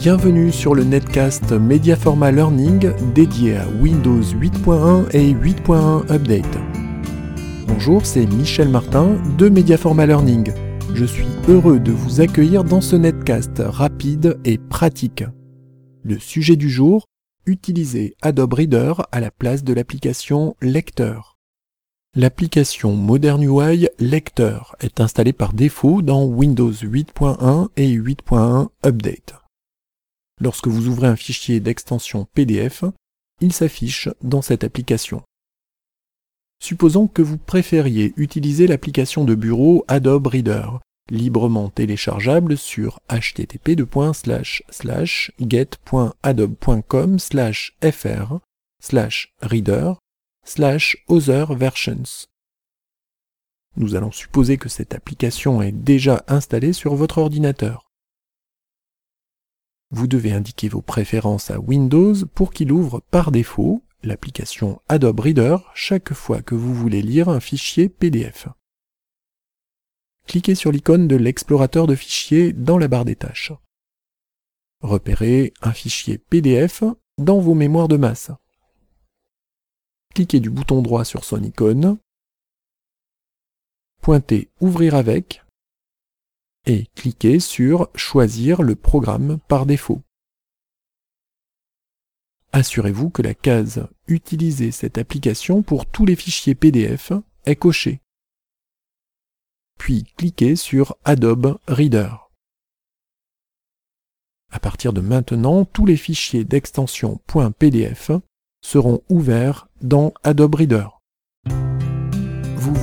Bienvenue sur le netcast Mediaforma Learning dédié à Windows 8.1 et 8.1 Update. Bonjour, c'est Michel Martin de Mediaforma Learning. Je suis heureux de vous accueillir dans ce netcast rapide et pratique. Le sujet du jour, utiliser Adobe Reader à la place de l'application Lecteur. L'application Modern UI Lecteur est installée par défaut dans Windows 8.1 et 8.1 Update. Lorsque vous ouvrez un fichier d'extension PDF, il s'affiche dans cette application. Supposons que vous préfériez utiliser l'application de bureau Adobe Reader, librement téléchargeable sur http://get.adobe.com fr reader other versions. Nous allons supposer que cette application est déjà installée sur votre ordinateur. Vous devez indiquer vos préférences à Windows pour qu'il ouvre par défaut l'application Adobe Reader chaque fois que vous voulez lire un fichier PDF. Cliquez sur l'icône de l'explorateur de fichiers dans la barre des tâches. Repérez un fichier PDF dans vos mémoires de masse. Cliquez du bouton droit sur son icône. Pointez Ouvrir avec et cliquez sur Choisir le programme par défaut. Assurez-vous que la case Utiliser cette application pour tous les fichiers PDF est cochée. Puis cliquez sur Adobe Reader. À partir de maintenant, tous les fichiers d'extension .pdf seront ouverts dans Adobe Reader.